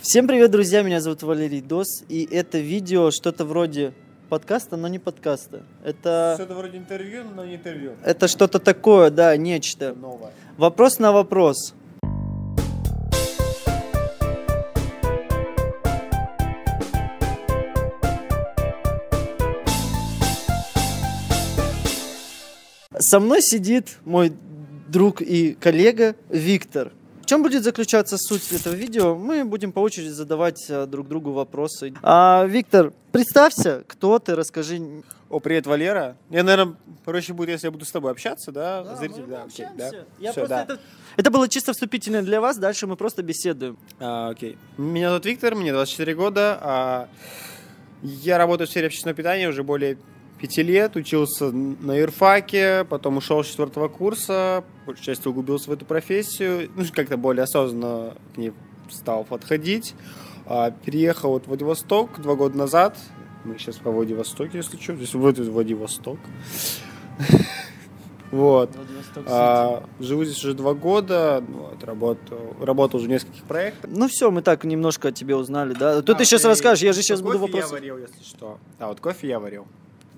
Всем привет, друзья, меня зовут Валерий Дос, и это видео что-то вроде подкаста, но не подкаста. Это, Что-то вроде интервью, но не интервью. это что-то такое, да, нечто. Новое. Вопрос на вопрос. Со мной сидит мой друг и коллега Виктор. В чем будет заключаться суть этого видео? Мы будем по очереди задавать э, друг другу вопросы. А, Виктор, представься, кто ты, расскажи. О, привет, Валера. Я, наверное, проще будет, если я буду с тобой общаться, да? Зритель, мы да, окей, да. Я просто да. это, это было чисто вступительное для вас, дальше мы просто беседуем. А, окей. Меня зовут Виктор, мне 24 года. а, я работаю в сфере общественного питания уже более пяти лет. Учился на юрфаке, потом ушел с четвертого курса, большей частью углубился в эту профессию. Ну, как-то более осознанно к ней стал подходить. А, переехал вот в Владивосток два года назад. Мы сейчас по Владивостоке, если что. Здесь вот Владивосток. Вот. А, живу здесь уже два года, ну, вот, работаю, работал уже в нескольких проектах. Ну все, мы так немножко о тебе узнали, да? Тут ты сейчас расскажешь, я же сейчас буду Кофе я вопросы. варил, если что. А вот кофе я варил.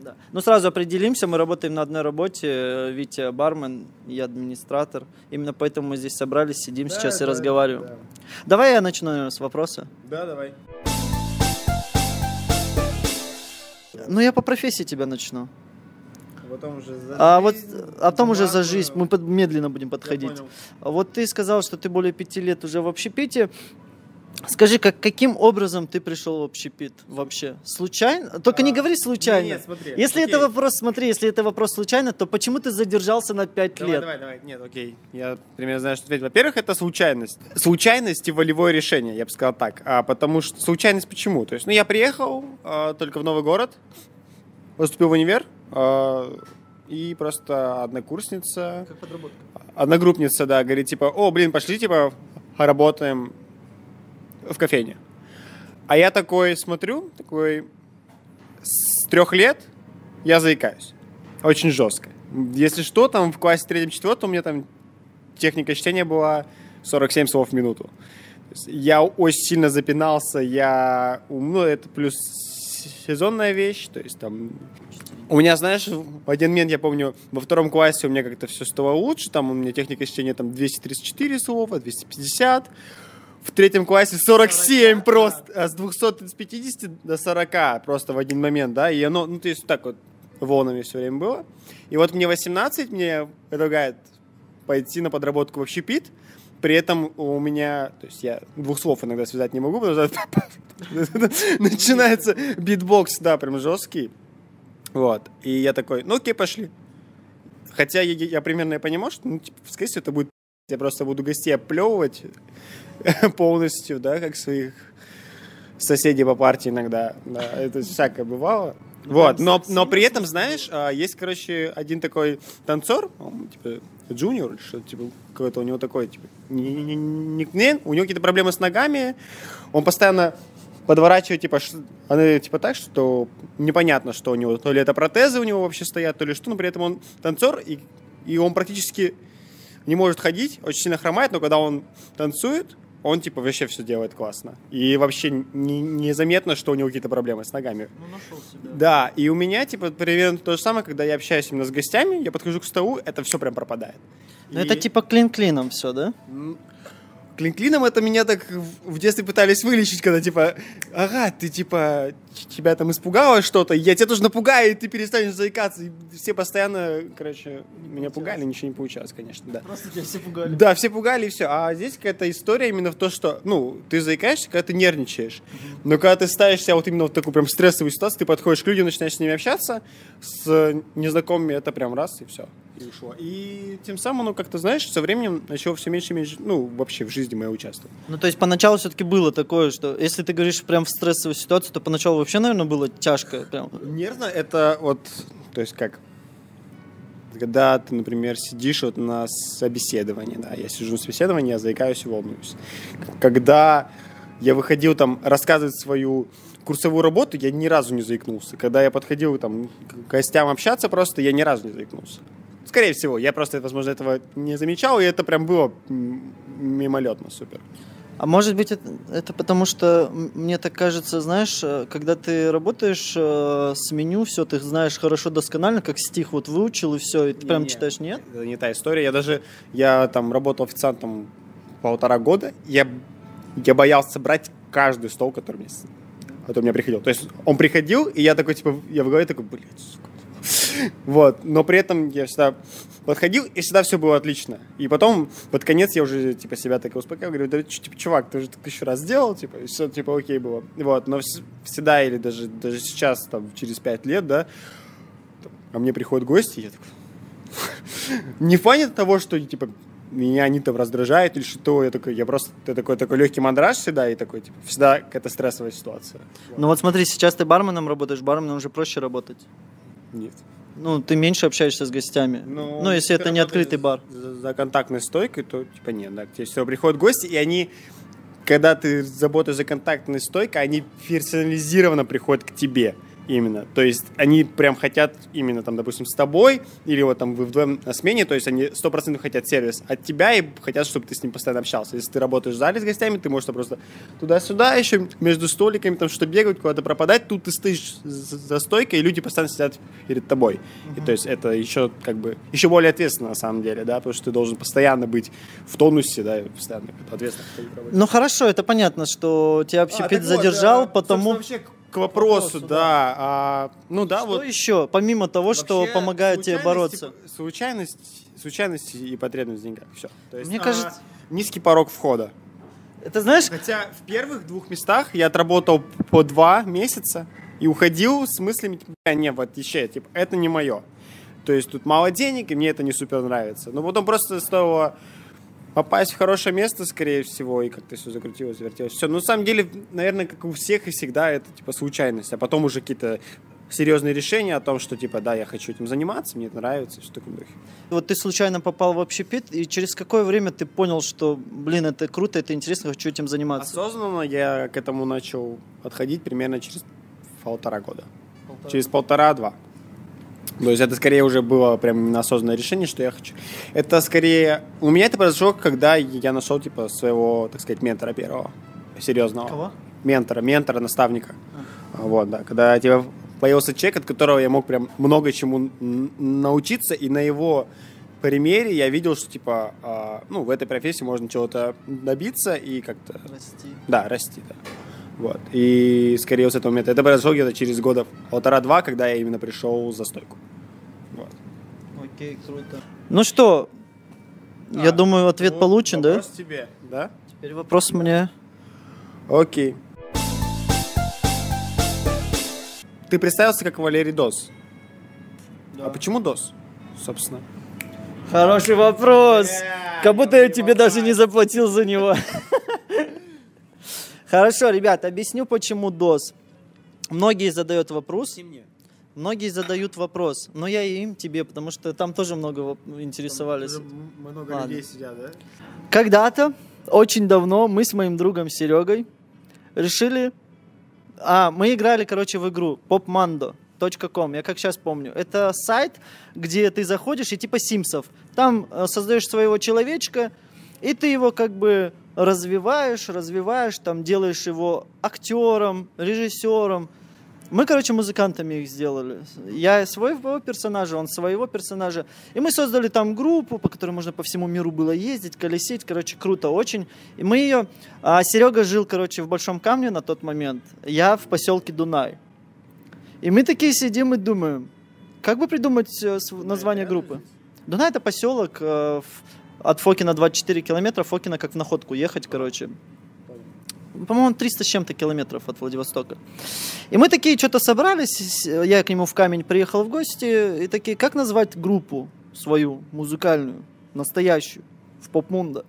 Да. Ну сразу определимся, мы работаем на одной работе. э, Витя бармен, я администратор. Именно поэтому мы здесь собрались, сидим сейчас и разговариваем. Давай я начну с вопроса. Да, давай. Ну я по профессии тебя начну. Потом уже за А вот, а потом уже за жизнь, мы под- медленно будем подходить. А Вот ты сказал, что ты более пяти лет уже в общепите. Скажи, как, каким образом ты пришел в общепит вообще? Случайно? Только не А, говори случайно. нет, смотри, если окей. это вопрос, смотри, если это вопрос случайно, то почему ты задержался на пять Давай, лет? давай, давай. Нет, окей. Я примерно знаю, что ответить. Во-первых, это случайность. Случайность и волевое решение, я бы сказал так. А, потому что случайность почему? То есть, ну, я приехал а, только в новый город, поступил в универ, а, и просто однокурсница, Как подработка. одногруппница, да, говорит, типа, о, блин, пошли, типа, работаем в кофейне. А я такой смотрю, такой, с трех лет я заикаюсь. Очень жестко. Если что, там в классе третьем-четвертом у меня там техника чтения была 47 слов в минуту. Я очень сильно запинался, я... Ну, это плюс сезонная вещь, то есть там... У меня, знаешь, в один момент, я помню, во втором классе у меня как-то все стало лучше, там у меня техника чтения там 234 слова, 250, в третьем классе 47 просто, а с 250 до 40 просто в один момент, да, и оно, ну, то есть так вот волнами все время было. И вот мне 18, мне предлагают пойти на подработку в общепит, при этом у меня, то есть я двух слов иногда связать не могу, потому что начинается битбокс, да, прям жесткий. Вот. И я такой, ну окей, пошли. Хотя я, я примерно и понимал, что, ну, типа, скорее всего, это будет... Я просто буду гостей оплевывать полностью, да, как своих соседей по партии иногда. Да, это всякое бывало. Вот, но, но при этом, знаешь, а, есть, короче, один такой танцор, он, типа, джуниор или что-то, типа, какой-то у него такой, типа, ни- ни- ни- никнейм, у него какие-то проблемы с ногами, он постоянно подворачивает, типа, она, типа так, что непонятно, что у него, то ли это протезы у него вообще стоят, то ли что, но при этом он танцор, и, и он практически не может ходить, очень сильно хромает, но когда он танцует, он, типа, вообще все делает классно. И вообще не- незаметно, что у него какие-то проблемы с ногами. Ну, нашел себя. Да, и у меня, типа, примерно то же самое, когда я общаюсь именно с гостями, я подхожу к столу, это все прям пропадает. Ну, И- это типа клин-клином все, да? М, Клин-клином это меня так в детстве пытались вылечить, когда типа, ага, ты типа, тебя там испугало что-то, я тебя тоже напугаю, и ты перестанешь заикаться. И все постоянно, короче, меня пугали, ничего не получалось, конечно, да. Просто тебя все пугали. Да, все пугали и все. А здесь какая-то история именно в то, что, ну, ты заикаешься, когда ты нервничаешь. Но когда ты ставишь себя вот именно в такую прям стрессовую ситуацию, ты подходишь к людям, начинаешь с ними общаться, с незнакомыми это прям раз и все. И ушло. И тем самым, ну, как-то, знаешь, со временем начало все меньше и меньше, ну, вообще в жизни моей участвовать. Ну, то есть поначалу все-таки было такое, что если ты говоришь прям в стрессовой ситуации, то поначалу вообще, наверное, было тяжко. Прям. Нервно это вот, то есть как, когда ты, например, сидишь вот на собеседовании, да, я сижу на собеседовании, я заикаюсь и волнуюсь. Когда я выходил там рассказывать свою курсовую работу, я ни разу не заикнулся. Когда я подходил там к гостям общаться просто, я ни разу не заикнулся. Скорее всего, я просто, возможно, этого не замечал, и это прям было мимолетно супер. А может быть, это, это потому что мне так кажется, знаешь, э, когда ты работаешь э, с меню, все, ты знаешь хорошо досконально, как стих вот выучил и все, и ты прям Не-не. читаешь, нет? Это не та история. Я даже, я там работал официантом полтора года. Я, я боялся брать каждый стол, который мне, который мне приходил. То есть он приходил, и я такой, типа, я в голове такой, блядь, сука. Вот, но при этом я всегда подходил, и всегда все было отлично. И потом, под конец, я уже, типа, себя так успокаивал, говорю, да, типа, чувак, ты уже еще раз сделал, типа, и все, типа, окей было. Вот, но вс- всегда, или даже, даже сейчас, там, через пять лет, да, а мне приходят гости, и я такой, не в плане того, что, типа, меня они там раздражают или что, я такой, я просто, ты такой, такой легкий мандраж всегда, и такой, типа, всегда какая-то стрессовая ситуация. Ну вот смотри, сейчас ты барменом работаешь, барменом уже проще работать. Нет. Ну, ты меньше общаешься с гостями. Ну, если это не открытый бар. За, за контактной стойкой, то, типа, нет, да, тебе все приходят гости, и они, когда ты работаешь за контактной стойкой, они персонализированно приходят к тебе именно. То есть они прям хотят именно там, допустим, с тобой, или вот там вы вдвоем на смене, то есть они сто процентов хотят сервис от тебя и хотят, чтобы ты с ним постоянно общался. Если ты работаешь в зале с гостями, ты можешь просто туда-сюда еще между столиками там что бегать, куда-то пропадать, тут ты стоишь за стойкой, и люди постоянно сидят перед тобой. И то есть это еще как бы еще более ответственно на самом деле, да, потому что ты должен постоянно быть в тонусе, да, и постоянно ответственно. Ну хорошо, это понятно, что тебя А, так вот, задержал, э, потому... вообще к вопросу, вопросу, да. а, ну да, Что вот. еще, помимо того, что Вообще, помогает тебе бороться? Случайность, случайность и потребность в деньгах. Все. То есть, Мне а, кажется- низкий порог входа. Это знаешь, Хотя в первых двух местах я отработал по два месяца и уходил с мыслями, типа, «Бля, не, вот еще, типа, это не мое. То есть тут мало денег, и мне это не супер нравится. Но потом просто стоило попасть в хорошее место, скорее всего, и как-то все закрутилось, завертелось. Все. Но на самом деле, наверное, как у всех и всегда, это типа случайность. А потом уже какие-то серьезные решения о том, что типа, да, я хочу этим заниматься, мне это нравится, все такое духе. вот ты случайно попал в общепит, и через какое время ты понял, что, блин, это круто, это интересно, хочу этим заниматься? Осознанно я к этому начал подходить примерно через полтора года. Через полтора-два. То есть это скорее уже было прям осознанное решение, что я хочу. Это скорее... У меня это произошло, когда я нашел, типа, своего, так сказать, ментора первого. Серьезного. Кого? Ментора, ментора, наставника. Вот, да. Когда у тебя появился человек, от которого я мог прям много чему научиться, и на его примере я видел, что, типа, а, ну, в этой профессии можно чего-то добиться и как-то Расти. да, расти, да. Вот. И скорее с этого момента. Это произошло где-то через года полтора-два, когда я именно пришел за стойку. Вот. Окей, круто. Ну что, я А, думаю, ответ ну, получен, да? Вопрос тебе, да? Теперь вопрос мне. Окей. Ты представился как Валерий Дос. А почему Дос, собственно? Хороший вопрос. Yeah, Как будто я тебе вопрос. даже не заплатил за него. Хорошо, ребят, объясню, почему DOS. Многие задают вопрос, многие задают вопрос, но я и им тебе, потому что там тоже много интересовались. много Ладно. людей сидят, да? Когда-то, очень давно, мы с моим другом Серегой решили... А, мы играли, короче, в игру popmando.com, я как сейчас помню. Это сайт, где ты заходишь и типа Симсов. Там э, создаешь своего человечка, и ты его как бы развиваешь, развиваешь, там делаешь его актером, режиссером. Мы, короче, музыкантами их сделали. Я своего персонажа, он своего персонажа. И мы создали там группу, по которой можно по всему миру было ездить, колесить. Короче, круто очень. И мы ее... А Серега жил, короче, в Большом Камне на тот момент. Я в поселке Дунай. И мы такие сидим и думаем, как бы придумать э, название группы? Дунай это поселок э, в- от Фокина 24 километра. Фокина как в находку ехать, короче. По-моему, 300 с чем-то километров от Владивостока. И мы такие что-то собрались, я к нему в камень приехал в гости, и такие, как назвать группу свою, музыкальную, настоящую, в поп-мунда?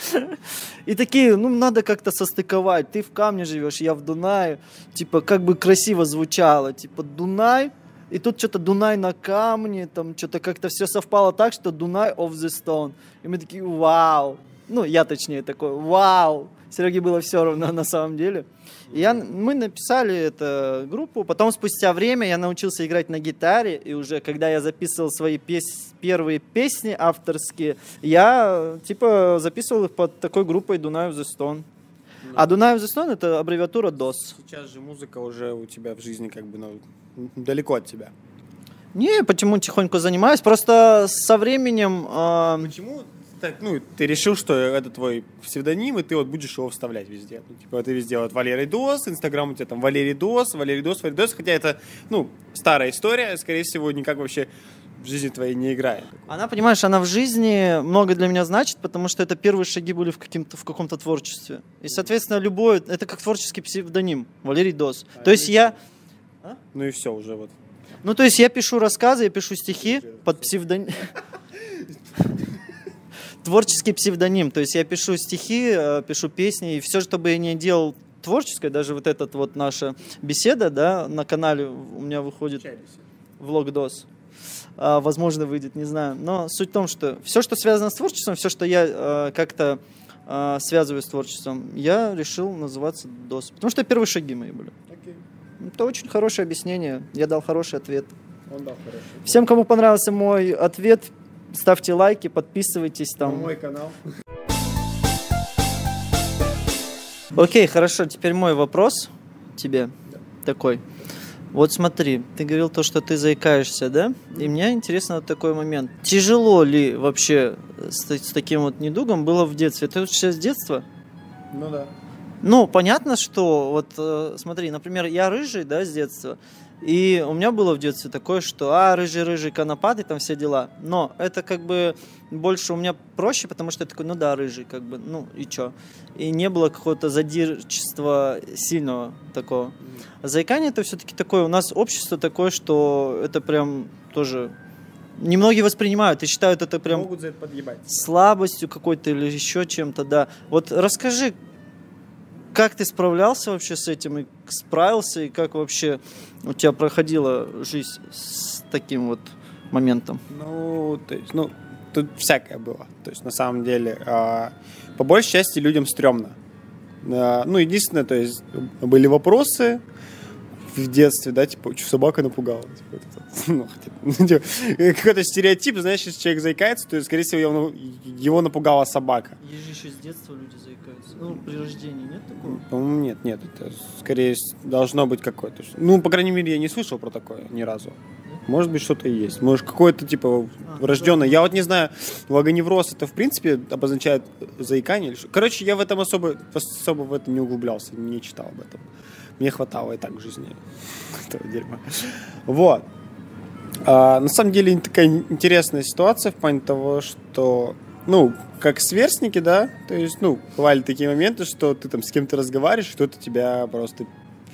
И такие, ну, надо как-то состыковать. Ты в камне живешь, я в Дунае. Типа, как бы красиво звучало. Типа, Дунай, и тут что-то Дунай на камне, там что-то как-то все совпало так, что Дунай of the Stone. И мы такие, вау. Ну, я точнее такой, вау. Сереге было все равно на самом деле. И я, мы написали эту группу, потом спустя время я научился играть на гитаре, и уже когда я записывал свои пес... первые песни авторские, я типа записывал их под такой группой Дунаев The Stone. А Дунаев The Stone это аббревиатура DOS. Сейчас же музыка уже у тебя в жизни как бы ну, далеко от тебя. Не, почему тихонько занимаюсь, просто со временем... э, Почему так, ну, ты решил, что это твой псевдоним, и ты вот будешь его вставлять везде. Ну, типа, ты везде вот Валерий Дос, Инстаграм у тебя там Валерий Дос, Валерий Дос, Валерий Дос, хотя это, ну, старая история, скорее всего, никак вообще в жизни твоей не играет. Она, понимаешь, она в жизни много для меня значит, потому что это первые шаги были в, каким-то, в каком-то творчестве. И, соответственно, любой... Это как творческий псевдоним. Валерий Дос. То есть я... Ну и все уже вот. Ну, то есть я пишу рассказы, я пишу стихи под псевдоним... Творческий псевдоним. То есть я пишу стихи, э, пишу песни, и все, что бы я не делал творческое, даже вот этот вот наша беседа, да, на канале у меня выходит влог DOS. А, возможно, выйдет, не знаю. Но суть в том, что все, что связано с творчеством, все, что я э, как-то э, связываю с творчеством, я решил называться DOS. Потому что первые шаги мои были. Это очень хорошее объяснение. Я дал хороший ответ. Он дал хорошо. Всем, кому понравился мой ответ, ставьте лайки, подписывайтесь там. канал. Окей, хорошо. Теперь мой вопрос тебе такой. Вот смотри, ты говорил то, что ты заикаешься, да? И мне интересно вот такой момент. Тяжело ли вообще с, с таким вот недугом было в детстве? Ты сейчас с детства? Ну да. Ну, понятно, что вот э, смотри, например, я рыжий, да, с детства, и у меня было в детстве такое, что а, рыжий-рыжий конопатый, там все дела. Но это как бы больше у меня проще, потому что я такой, ну да, рыжий, как бы, ну и чё. И не было какого-то задирчества сильного такого. А заикание это все-таки такое, у нас общество такое, что это прям тоже немногие воспринимают и считают это прям Могут за это подъебать. слабостью какой-то или еще чем-то, да. Вот расскажи, как ты справлялся вообще с этим и справился, и как вообще у тебя проходила жизнь с таким вот моментом? Ну, то есть, ну, тут всякое было. То есть, на самом деле, а, по большей части людям стрёмно. А, ну, единственное, то есть, были вопросы в детстве, да, типа, собака напугала. Типа, ну, хотя, ну, типа, какой-то стереотип, знаешь, если человек заикается, то, скорее всего, его, его напугала собака. Есть же еще с детства люди заикаются. Ну, при рождении нет такого? По-моему, нет, нет, это скорее должно быть какое-то. Ну, по крайней мере, я не слышал про такое ни разу. Может быть, что-то есть. Может, какое-то, типа, А, врожденное. Я вот не знаю, вагоневроз это, в принципе, обозначает заикание или что? Короче, я в этом особо, особо в это не углублялся, не читал об этом. Мне хватало и так в жизни этого дерьма. Вот. А, на самом деле, такая интересная ситуация в плане того, что, ну, как сверстники, да, то есть, ну, бывали такие моменты, что ты там с кем-то разговариваешь, кто-то тебя просто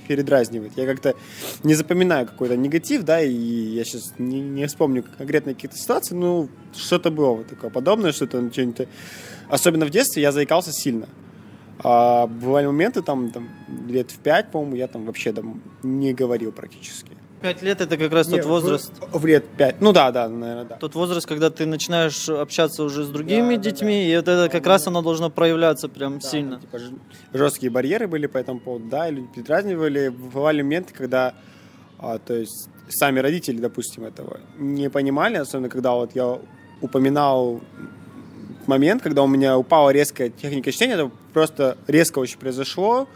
передразнивает. Я как-то не запоминаю какой-то негатив, да, и я сейчас не, не вспомню конкретно какие-то ситуации, ну, что-то было такое подобное, что-то, ну, что-нибудь... Особенно в детстве я заикался сильно. А бывали моменты, там, там, лет в пять, по-моему, я там вообще там не говорил практически. Пять лет это как раз Не, тот возраст. В, в лет пять. Ну да, да, наверное, да. Тот возраст, когда ты начинаешь общаться уже с другими Да, да, детьми, и вот это как раз оно должно проявляться прям Да, сильно. там, типа, жесткие барьеры были по этому поводу, да, и люди передразнивали. Бывали моменты, когда, а, то есть, сами родители, допустим, этого не понимали, особенно когда вот я упоминал момент, когда у меня упала резкая техника чтения, это просто резко очень произошло.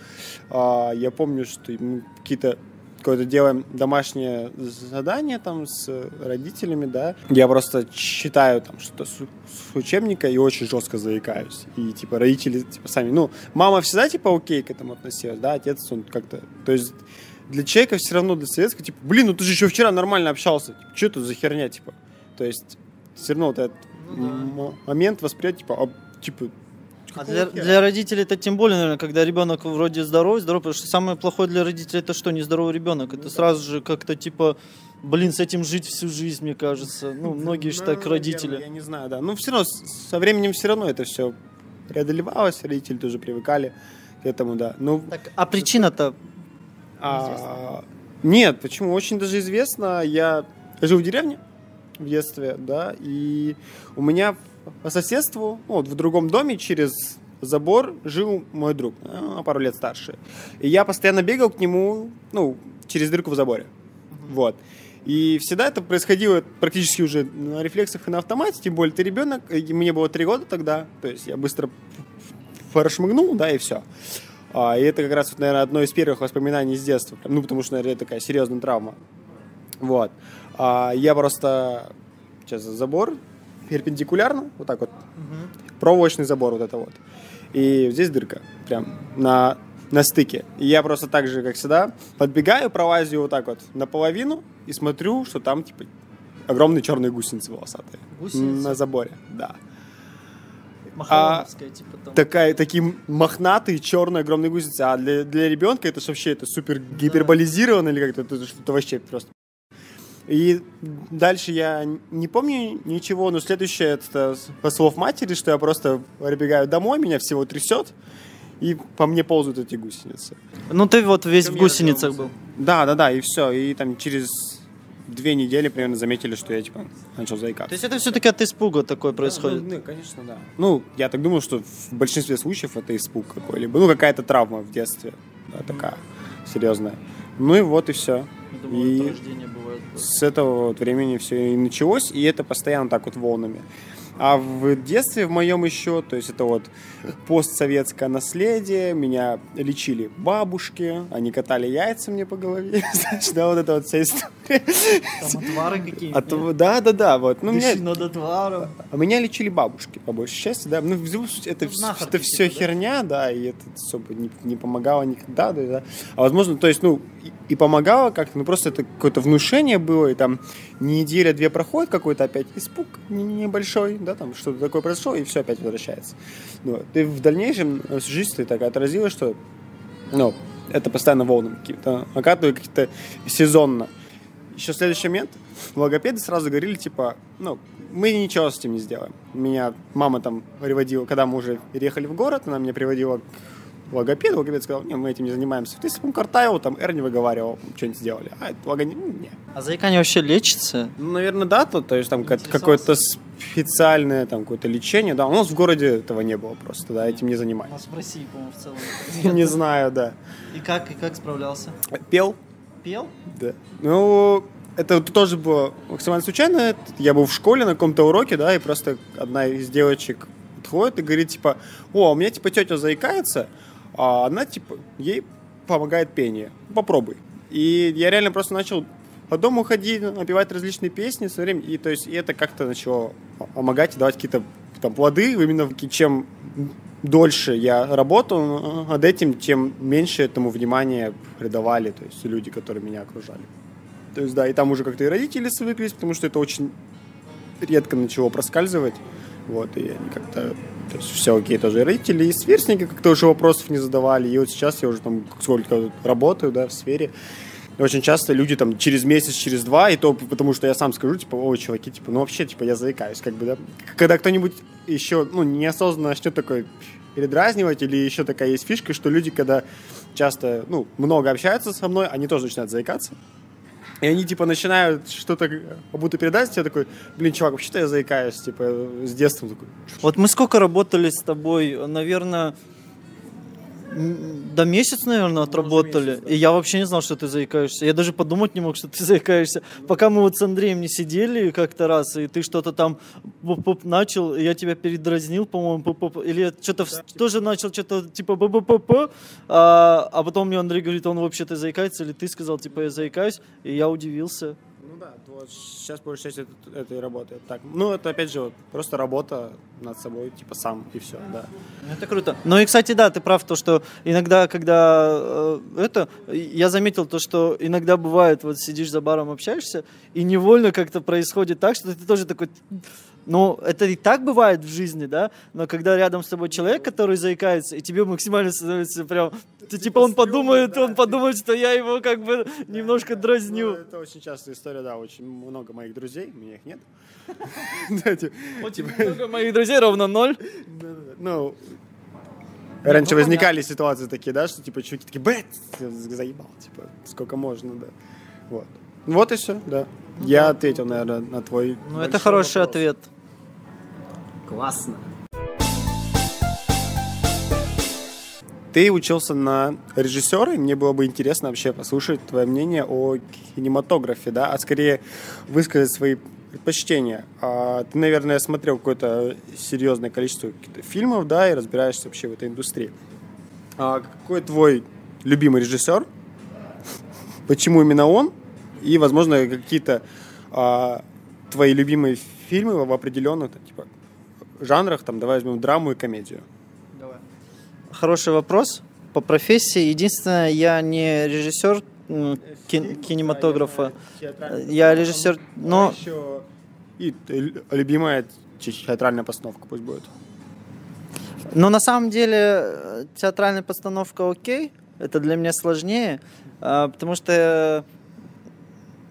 А, Я помню, что мы какие-то какое-то делаем домашнее задание там с родителями, да. Я просто читаю там что-то с, учебника и очень жестко заикаюсь. И типа родители типа сами, ну, мама всегда типа окей к этому относилась, да, отец он как-то, то есть для человека все равно, для советского, типа, блин, ну ты же еще вчера нормально общался, типа, что это за херня, типа. То есть все равно вот этот м- момент восприятия, типа, а, типа, А для, для родителей это тем более, наверное, когда ребенок вроде здоров, здоров, потому что самое плохое для родителей это что, нездоровый ребенок. Ну Это сразу же как-то типа, блин, с этим жить всю жизнь, мне кажется. Ну, многие же Ну, так родители. Я не знаю, да. Ну, все равно, со временем все равно это все преодолевалось, родители тоже привыкали к этому, да. Ну, Так, а причина-то а, нет, почему? Очень даже известно. Я жил в деревне в детстве, да, и у меня по соседству, ну, вот в другом доме через забор жил мой друг, а, пару лет старше. И я постоянно бегал к нему, ну, через дырку в заборе. Вот. И всегда это происходило практически уже на рефлексах и на автомате, тем более ты ребенок, и мне было три года тогда, то есть я быстро прошмыгнул, да, и все. А, и это как раз, вот, наверное, одно из первых воспоминаний с детства, ну, потому что, наверное, это такая серьезная травма. Вот. А, я просто сейчас забор перпендикулярно, вот так вот, проволочный забор вот это вот. И здесь дырка, прям на, на стыке. И я просто так же, как всегда, подбегаю, пролазю вот так вот наполовину и смотрю, что там, типа, огромные черные гусеницы волосатые. Гусеницы? На заборе, да. Махалоновская, типа там. Такая, такие мохнатые, черные, огромные гусеницы. А для, для ребенка это вообще это супер гиперболизировано или как-то это что-то вообще просто. И дальше я не помню ничего, но следующее это по слов матери, что я просто прибегаю домой, меня всего трясет, и по мне ползают эти гусеницы. Ну ты вот весь Ко в гусеницах был. Да, да, да, и все. И там через две недели примерно заметили, что я типа начал То заикаться. есть это все-таки от испуга такое происходит? Ну, ну, конечно, да. Ну, я так думаю, что в большинстве случаев это испуг какой-либо. Ну, какая-то травма в детстве. Да, такая серьезная. Ну и вот и все. Я думаю, И- бывает. С этого вот времени все и началось, и это постоянно так вот волнами. А в детстве в моем еще, то есть это вот постсоветское наследие, меня лечили бабушки, они катали яйца мне по голове, знаешь, да, вот это вот вся история. Там отвары какие-то. То- да, да, да, вот. Ну, меня, Дыши над отваром. а меня лечили бабушки, по большей части, да. Ну, в любом случае, это, Ну, это все типа, да? херня, да, и это особо не, не помогало никогда, да, да. А возможно, то есть, ну, и, и помогало как-то, ну, просто это какое-то внушение было, и там неделя-две проходит какой-то опять испуг не- небольшой, да, там что-то такое произошло, и все опять возвращается. Ну, вот. И в дальнейшем э, жизнь ты так отразилась, что, ну, это постоянно волнами какие-то накатывают, какие-то сезонно. Еще следующий момент, логопеды сразу говорили, типа, ну, мы ничего с этим не сделаем. Меня мама там приводила, когда мы уже переехали в город, она меня приводила к логопеду, логопед сказал, не, мы этим не занимаемся. Ты если бы он картавил, там, не выговаривал, что-нибудь сделали. А это логопед, не. А заикание вообще лечится? Ну, наверное, да, то, то есть там какое-то специальное там какое-то лечение, да. У нас в городе этого не было просто, да, этим не У занимались. нас в России, по-моему, в целом. Не знаю, да. И как, и как справлялся? Пел, Пел? Да. Ну, это тоже было максимально случайно. Я был в школе на каком-то уроке, да, и просто одна из девочек подходит и говорит, типа, о, у меня, типа, тетя заикается, а она, типа, ей помогает пение. Попробуй. И я реально просто начал по дому ходить, напевать различные песни все время, и то есть и это как-то начало помогать и давать какие-то там плоды, именно чем дольше я работал над этим, тем меньше этому внимания придавали, то есть люди, которые меня окружали. То есть, да, и там уже как-то и родители свыклись, потому что это очень редко начало проскальзывать. Вот, и они как-то, то есть все окей, тоже родители, и сверстники как-то уже вопросов не задавали. И вот сейчас я уже там сколько работаю, да, в сфере. Очень часто люди там через месяц, через два, и то потому что я сам скажу, типа, ой, чуваки, типа, ну вообще, типа, я заикаюсь, как бы, да. Когда кто-нибудь еще, ну, неосознанно начнет такой передразнивать, или еще такая есть фишка, что люди, когда часто, ну, много общаются со мной, они тоже начинают заикаться. И они, типа, начинают что-то как будто передать, я такой, блин, чувак, вообще-то я заикаюсь, типа, с детства такой. Вот мы сколько работали с тобой? Наверное, до месяц, наверное, отработали. месяц, да. И я вообще не знал, что ты заикаешься. Я даже подумать не мог, что ты заикаешься. Пока мы вот с Андреем не сидели как-то раз, и ты что-то там поп-поп начал, и я тебя передразнил, по-моему, поп-поп, или я что-то в- тоже начал что-то типа б-б-п-п, а, а потом мне Андрей говорит, он вообще-то заикается, или ты сказал, типа, я заикаюсь, и я удивился. Да, вот сейчас большая часть это, это и работает так. Ну, это опять же вот, просто работа над собой, типа сам и все, да. Ну, Это круто. Ну и, кстати, да, ты прав, то, что иногда, когда э, это, я заметил то, что иногда бывает, вот сидишь за баром, общаешься, и невольно как-то происходит так, что ты тоже такой, ну, это и так бывает в жизни, да, но когда рядом с тобой человек, который заикается, и тебе максимально становится прям, типа он подумает, он подумает, что я его как бы немножко Ну, дразню. это очень частая история, да, очень много моих друзей, у меня их нет. Типа, Очень много моих друзей, ровно ноль. Ну, раньше возникали ситуации такие, да, что типа чуваки такие, блядь, заебал, типа, сколько можно, да. Вот. Вот и все, да. Я ответил, наверное, на твой Ну, это хороший вопрос. ответ. Классно. Ты учился на режиссера, и мне было бы интересно вообще послушать твое мнение о кинематографе, да, а скорее высказать свои предпочтения. А, ты, наверное, смотрел какое-то серьезное количество фильмов, да, и разбираешься вообще в этой индустрии. А какой твой любимый режиссер? Почему именно он? И, возможно, какие-то а, твои любимые фильмы в определенных типа, жанрах, там, давай возьмем драму и комедию. Хороший вопрос. По профессии, единственное, я не режиссер кин- кинематографа. Я режиссер, но... И любимая театральная постановка пусть будет. Но на самом деле театральная постановка окей, это для меня сложнее, а, потому что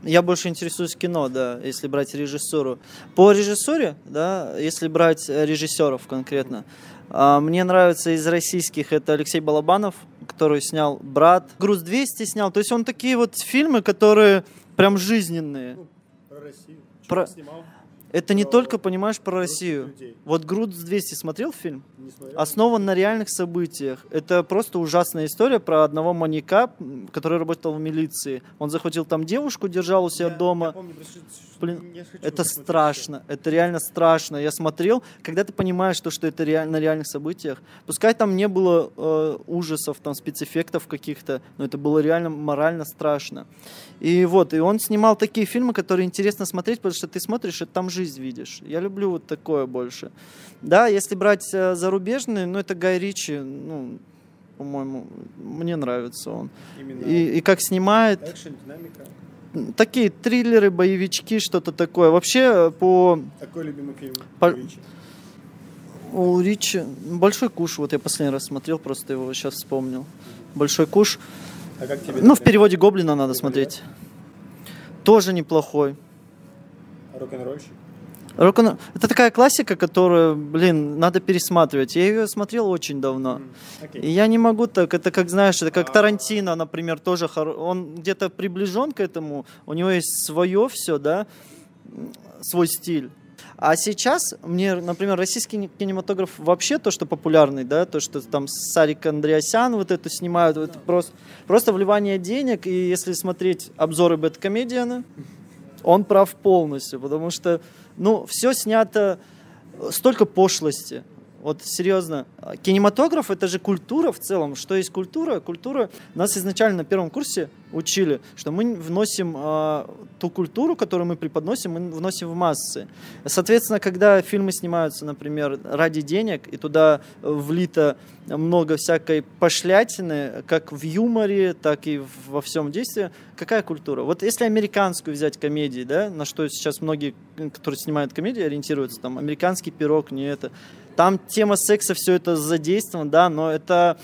я больше интересуюсь кино, да, если брать режиссуру. По режиссуре, да, если брать режиссеров конкретно, а, мне нравится из российских это Алексей Балабанов, который снял «Брат». «Груз 200» снял. То есть он такие вот фильмы, которые прям жизненные. Ну, про Россию. Про... снимал? Это не только, понимаешь, про Россию. Вот «Груз 200» смотрел фильм? Не смотрел. Основан на реальных событиях. Это просто ужасная история про одного маньяка, который работал в милиции. Он захватил там девушку, держал у себя я, дома. Я помню, Блин, это страшно, это реально страшно. Я смотрел, когда ты понимаешь, что, что это реаль, на реальных событиях. Пускай там не было э, ужасов, там спецэффектов каких-то, но это было реально морально страшно. И вот, и он снимал такие фильмы, которые интересно смотреть, потому что ты смотришь, и там жизнь видишь. Я люблю вот такое больше. Да, если брать э, зарубежные, ну это Гай Ричи, ну, по-моему, мне нравится он. Именно и, и как снимает. Экшен, динамика такие триллеры, боевички, что-то такое. Вообще по... Какой любимый фильм по... Ричи? У Ричи Большой куш, вот я последний раз смотрел, просто его сейчас вспомнил. Большой куш. А как тебе? Ну, в переводе Гоблина надо смотреть. Тоже неплохой. Рок-н-ролльщик? Рок Это такая классика, которую, блин, надо пересматривать. Я ее смотрел очень давно. Mm, okay. И я не могу так, это как, знаешь, это как а. Тарантино, например, тоже, он где-то приближен к этому, у него есть свое все, да, свой стиль. А сейчас мне, например, российский кинематограф вообще то, что популярный, да, то, что там Сарик Андреасян вот это снимают, вот просто, просто вливание денег, и если смотреть обзоры Бэткомедиана, он прав полностью, потому что ну, все снято, э, столько пошлости. Вот серьезно, кинематограф это же культура в целом. Что есть культура? Культура нас изначально на первом курсе учили, что мы вносим э, ту культуру, которую мы преподносим, мы вносим в массы. Соответственно, когда фильмы снимаются, например, ради денег, и туда влито много всякой пошлятины, как в юморе, так и во всем действии, какая культура? Вот если американскую взять комедии, да, на что сейчас многие, которые снимают комедии, ориентируются, там, американский пирог, не это. Там тема секса, все это задействовано, да, но это...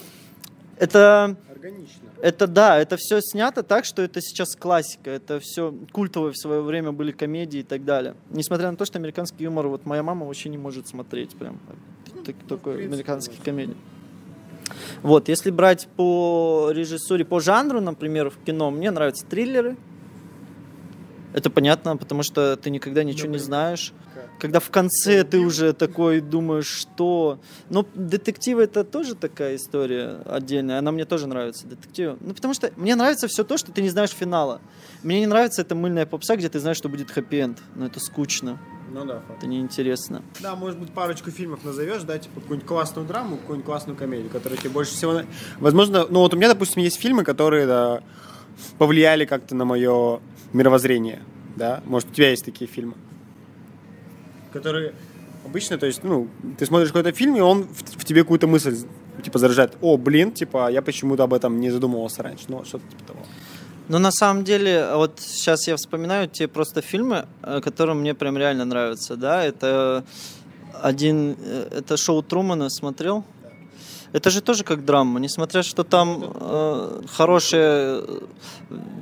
Это... Органично. Это да, это все снято так, что это сейчас классика, это все культовые в свое время были комедии и так далее. Несмотря на то, что американский юмор, вот моя мама вообще не может смотреть прям ну, такой американский комедий. Вот, если брать по режиссуре, по жанру, например, в кино, мне нравятся триллеры. Это понятно, потому что ты никогда ничего не знаешь когда в конце ты уже такой думаешь, что... Но детективы это тоже такая история отдельная, она мне тоже нравится, детективы. Ну, потому что мне нравится все то, что ты не знаешь финала. Мне не нравится эта мыльная попса, где ты знаешь, что будет хэппи-энд, но это скучно. Ну да, факт. Это неинтересно. Да, может быть, парочку фильмов назовешь, да, типа какую-нибудь классную драму, какую-нибудь классную комедию, которая тебе больше всего... Возможно, ну вот у меня, допустим, есть фильмы, которые, да, повлияли как-то на мое мировоззрение, да? Может, у тебя есть такие фильмы? которые обычно, то есть, ну, ты смотришь какой-то фильм, и он в, в тебе какую-то мысль, типа, заражает. О, блин, типа, я почему-то об этом не задумывался раньше. Ну, что-то типа того. Ну, на самом деле, вот сейчас я вспоминаю те просто фильмы, э, которые мне прям реально нравятся, да, это один, э, это шоу Трумана смотрел, это же тоже как драма, несмотря что там э, хорошая э,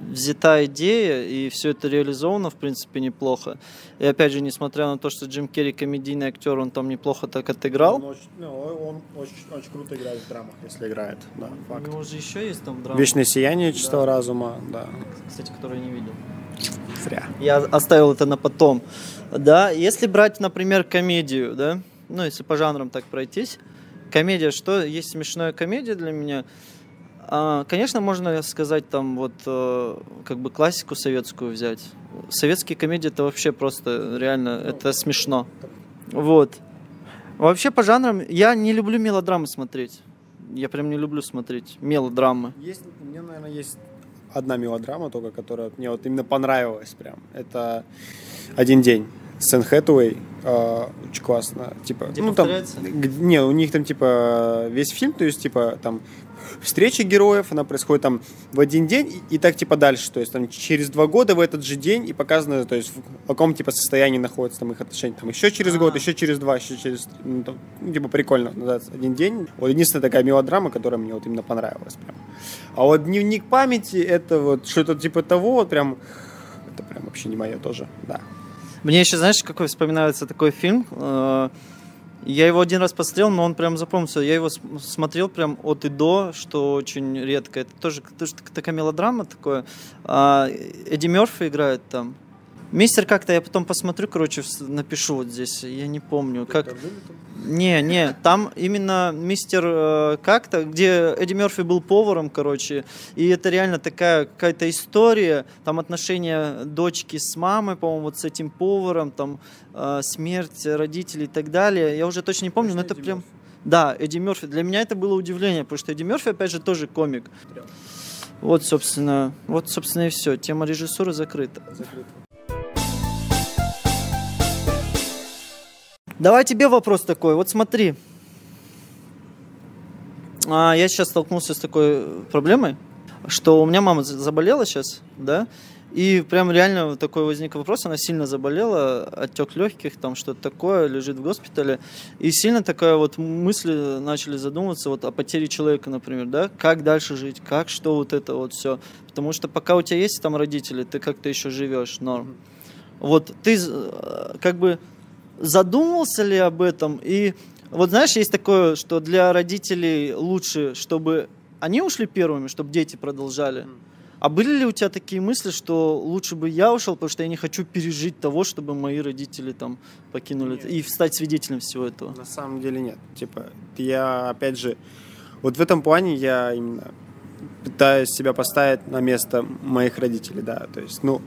взята идея и все это реализовано в принципе неплохо. И опять же, несмотря на то, что Джим Керри комедийный актер, он там неплохо так отыграл. Он очень, ну, он очень, очень круто играет в драмах, если играет, да, факт. У него же еще есть там драма. Вечное сияние чистого да. разума, да. Кстати, который я не видел. Зря. Я оставил это на потом. Да, если брать, например, комедию, да, ну, если по жанрам так пройтись, комедия, что есть смешная комедия для меня? А, конечно, можно сказать там вот э, как бы классику советскую взять. Советские комедии это вообще просто реально, это смешно. Вот. Вообще по жанрам я не люблю мелодрамы смотреть. Я прям не люблю смотреть мелодрамы. Есть, у меня, наверное, есть одна мелодрама только, которая мне вот именно понравилась прям. Это «Один день». Сэн Хэтуэй, э, очень классно. Типа, Где ну, там, не, у них там типа весь фильм, то есть типа там встреча героев, она происходит там в один день и, и так типа дальше, то есть там через два года в этот же день и показано, то есть в каком типа состоянии находятся там их отношения, там еще через год, А. еще через два, еще через, ну, там, ну, типа прикольно, называется один день. Вот единственная такая мелодрама, которая мне вот именно понравилась прям. А вот дневник памяти это вот что-то типа того, вот прям это прям вообще не мое тоже, да. Мне еще, знаешь, какой вспоминается такой фильм? Э, Я его один раз посмотрел, но он прям запомнился. Я его см- смотрел прям от и до, что очень редко. Это тоже, тоже так- такая мелодрама такое. А, Эдди Мерфи играет там. Мистер как-то я потом посмотрю, короче, напишу вот здесь. Я не помню. Как... Не, не, там именно мистер э, как-то, где Эдди Мерфи был поваром, короче, и это реально такая какая-то история, там отношения дочки с мамой, по-моему, вот с этим поваром, там э, смерть родителей и так далее. Я уже точно не помню, но это прям... Да, Эдди Мерфи. Для меня это было удивление, потому что Эдди Мерфи, опять же, тоже комик. Вот, собственно, вот, собственно, и все. Тема режиссуры закрыта. Давай тебе вопрос такой. Вот смотри. А, я сейчас столкнулся с такой проблемой, что у меня мама за- заболела сейчас, да, и прям реально такой возник вопрос, она сильно заболела, отек легких, там что-то такое, лежит в госпитале, и сильно такая вот мысли начали задумываться вот о потере человека, например, да, как дальше жить, как, что вот это вот все, потому что пока у тебя есть там родители, ты как-то еще живешь, норм. Вот ты э, как бы задумывался ли об этом? И вот знаешь, есть такое, что для родителей лучше, чтобы они ушли первыми, чтобы дети продолжали. А были ли у тебя такие мысли, что лучше бы я ушел, потому что я не хочу пережить того, чтобы мои родители там покинули Нет. и стать свидетелем всего этого? На самом деле нет. Типа, я, опять же, вот в этом плане я именно пытаюсь себя поставить на место моих родителей, да. То есть, ну,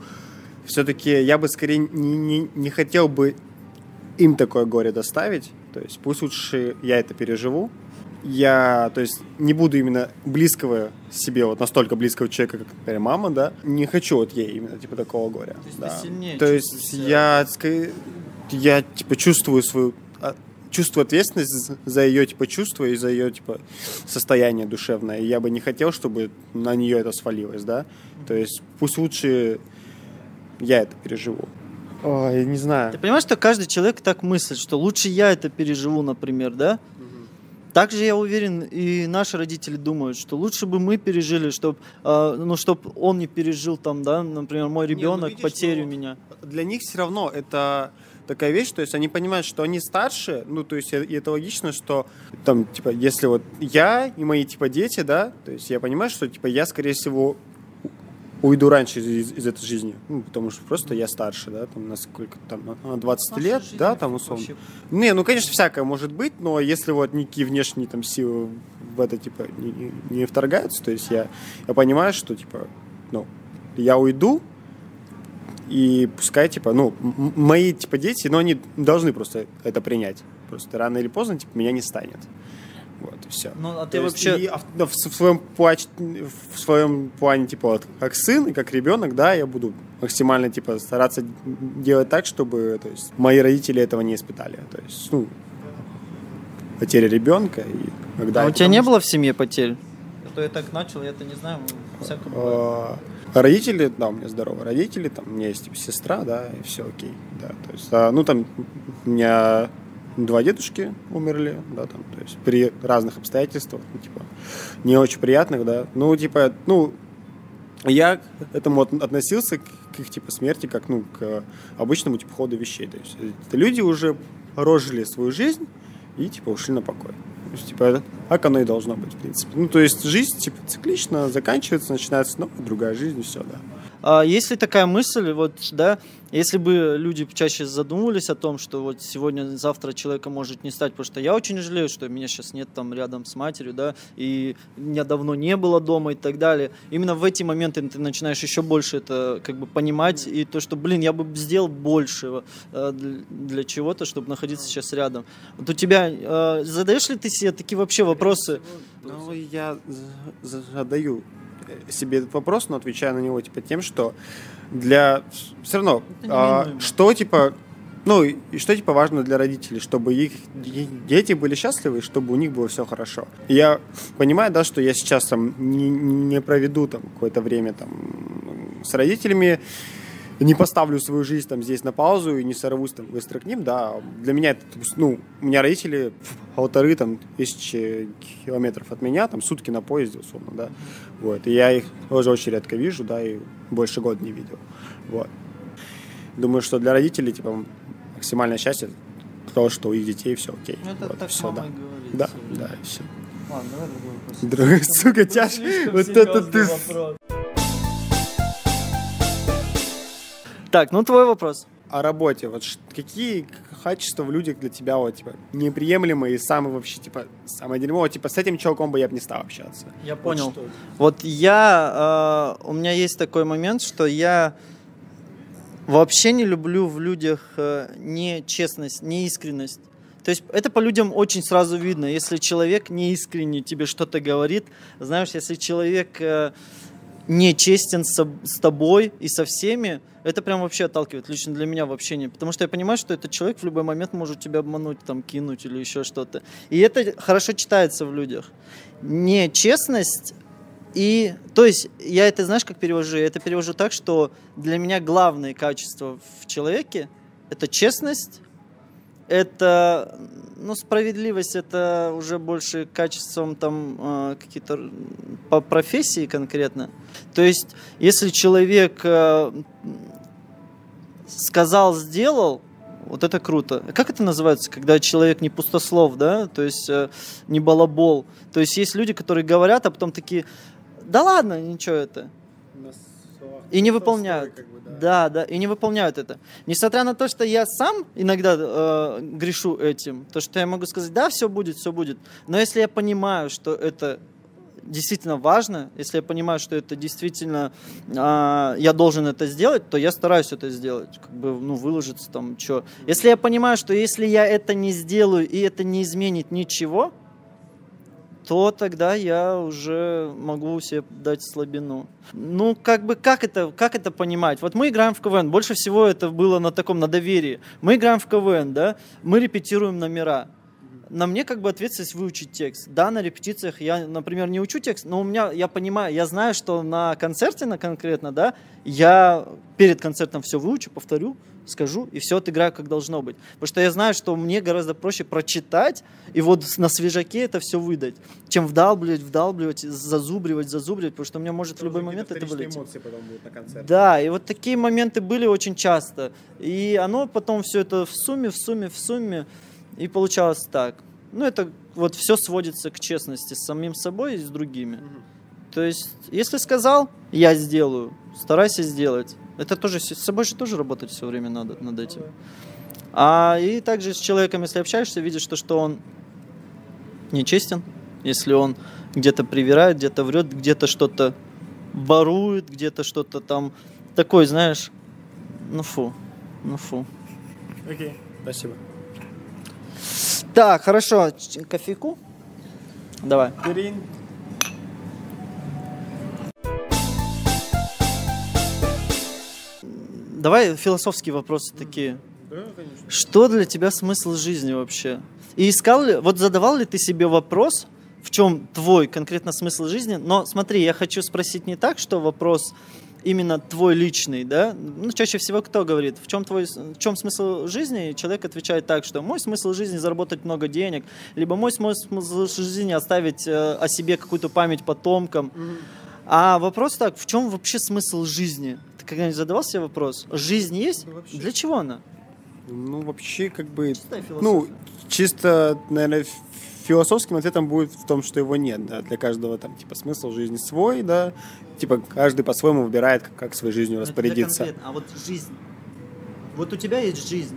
все-таки я бы скорее не, не, не хотел бы им такое горе доставить. То есть, пусть лучше я это переживу. Я, то есть, не буду именно близкого себе, вот настолько близкого человека, как, например, мама, да, не хочу вот ей именно, типа, такого горя. То есть да. сильнее То есть, я, я, типа, чувствую свою а, чувствую ответственность за ее типа чувства и за ее типа состояние душевное. И я бы не хотел, чтобы на нее это свалилось, да. То есть пусть лучше я это переживу. Ой, не знаю. Ты понимаешь, что каждый человек так мыслит, что лучше я это переживу, например, да? Также я уверен, и наши родители думают, что лучше бы мы пережили, чтобы, ну, чтобы он не пережил там, да, например, мой Не, ну, ребенок видишь, потерю ну, меня. Для них все равно это такая вещь, то есть они понимают, что они старше, ну, то есть и это логично, что там, типа, если вот я и мои, типа, дети, да, то есть я понимаю, что, типа, я, скорее всего, уйду раньше из, из- этой жизни, ну, потому что просто я старше, да, там, на сколько, там, на 20 лет, да, там, условно. Не, ну, конечно, всякое может быть, но если вот никакие внешние там силы в это, типа, не, не- вторгаются, то есть я, я понимаю, что, типа, ну, я уйду, и пускай, типа, ну, мои, типа, дети, но они должны просто это принять. Просто рано или поздно, типа, меня не станет. Вот, и все. Ну, а ты вообще- И, а в, да, в своем, плач- в своем плане, типа, вот, как сын и как ребенок, да, я буду максимально, типа, стараться делать так, чтобы, то есть, мои родители этого не испытали. То есть, ну, потеря ребенка и когда... а у тебя не было в семье потерь? А то я так начал, я это не знаю, всякое бывает. А, Родители, да, у меня здоровые родители, там, у меня есть типа, сестра, да, и все окей, да, то есть, а, ну, там, у меня два дедушки умерли, да, там, то есть, при разных обстоятельствах, ну, типа, не очень приятных, да, ну, типа, ну, я к этому от- относился к их, типа, смерти, как, ну, к обычному, типа, ходу вещей, то есть, это люди уже прожили свою жизнь и, типа, ушли на покой. То есть, типа, как оно и должно быть, в принципе. Ну, то есть, жизнь, типа, циклично заканчивается, начинается новая, другая жизнь, и все, да. А, есть ли такая мысль, вот, да, если бы люди чаще задумывались о том, что вот сегодня, завтра человека может не стать, потому что я очень жалею, что меня сейчас нет там рядом с матерью, да, и меня давно не было дома и так далее. Именно в эти моменты ты начинаешь еще больше это как бы понимать, и то, что, блин, я бы сделал больше э, для чего-то, чтобы находиться сейчас рядом. Вот у тебя, э, задаешь ли ты себе такие вообще вопросы? Ну, я задаю себе этот вопрос, но отвечаю на него типа тем, что для все равно а, что типа ну и что типа важно для родителей, чтобы их дети были счастливы, чтобы у них было все хорошо. Я понимаю, да, что я сейчас там не, не проведу там какое-то время там с родителями, не поставлю свою жизнь там здесь на паузу и не сорвусь там быстро к ним, да, для меня это, ну, у меня родители полторы там тысячи километров от меня, там сутки на поезде, условно, да, вот, и я их тоже очень редко вижу, да, и больше года не видел, вот. Думаю, что для родителей, типа, максимальное счастье то, что у их детей все окей. Ну, это вот, так все, да. и говорит. Да, да, время. все. Ладно, давай другой вопрос. Другой, сука, тяж, Слишком вот это ты... вопрос. Так, ну твой вопрос. о работе. Вот какие качества в людях для тебя вот, типа, неприемлемые и самые вообще, типа, самое дерьмовое, типа, с этим чуваком бы я бы не стал общаться. Я Вот понял. что? Вот я, э, у меня есть такой момент, что я вообще не люблю в людях э, нечестность, неискренность. То есть это по людям очень сразу видно. Если человек неискренне тебе что-то говорит, знаешь, если человек э, нечестен с, с тобой и со всеми, это прям вообще отталкивает лично для меня в общении. Потому что я понимаю, что этот человек в любой момент может тебя обмануть, там, кинуть или еще что-то. И это хорошо читается в людях. Нечестность и, то есть, я это, знаешь, как перевожу? Я это перевожу так, что для меня главные качества в человеке – это честность, это, ну, справедливость, это уже больше качеством там э, какие-то по профессии конкретно. То есть, если человек э, сказал, сделал, вот это круто. Как это называется, когда человек не пустослов, да, то есть э, не балабол. То есть есть люди, которые говорят, а потом такие, да ладно, ничего это. И не выполняют. Да, да, и не выполняют это. Несмотря на то, что я сам иногда э, грешу этим, то что я могу сказать, да, все будет, все будет. Но если я понимаю, что это действительно важно, если я понимаю, что это действительно а, я должен это сделать, то я стараюсь это сделать, как бы, ну, выложиться там, что. Если я понимаю, что если я это не сделаю и это не изменит ничего, то тогда я уже могу себе дать слабину. Ну, как бы, как это, как это понимать? Вот мы играем в КВН, больше всего это было на таком, на доверии. Мы играем в КВН, да, мы репетируем номера. На мне как бы ответственность выучить текст. Да, на репетициях я, например, не учу текст, но у меня, я понимаю, я знаю, что на концерте на конкретно, да, я перед концертом все выучу, повторю, скажу и все отыграю, как должно быть. Потому что я знаю, что мне гораздо проще прочитать и вот на свежаке это все выдать, чем вдалбливать, вдалбливать, зазубривать, зазубривать, потому что у меня может в любой момент это вылететь. эмоции потом будут на концерте. Да, и вот такие моменты были очень часто. И оно потом все это в сумме, в сумме, в сумме, и получалось так. Ну, это вот все сводится к честности с самим собой и с другими. То есть, если сказал, я сделаю, старайся сделать. Это тоже, с собой же тоже работать все время надо над этим. А и также с человеком, если общаешься, видишь, что, что он нечестен, если он где-то привирает, где-то врет, где-то что-то ворует, где-то что-то там такой, знаешь, ну фу, ну фу. Окей, спасибо. Так, хорошо, кофейку? Давай. Грин. Давай философские вопросы такие. Да, конечно. Что для тебя смысл жизни вообще? И искал ли, вот задавал ли ты себе вопрос, в чем твой конкретно смысл жизни? Но смотри, я хочу спросить не так, что вопрос именно твой личный, да? Ну, чаще всего кто говорит, в чем твой, в чем смысл жизни? И человек отвечает так, что мой смысл жизни заработать много денег, либо мой смысл жизни оставить э, о себе какую-то память потомкам. А вопрос так, в чем вообще смысл жизни? Ты когда-нибудь задавал себе вопрос? Жизнь есть? Ну, вообще. Для чего она? Ну, вообще, как бы, ну, чисто, наверное, философским ответом будет в том, что его нет, да, для каждого там, типа, смысл жизни свой, да, типа, каждый по-своему выбирает, как, как своей жизнью распорядиться. А вот жизнь. Вот у тебя есть жизнь.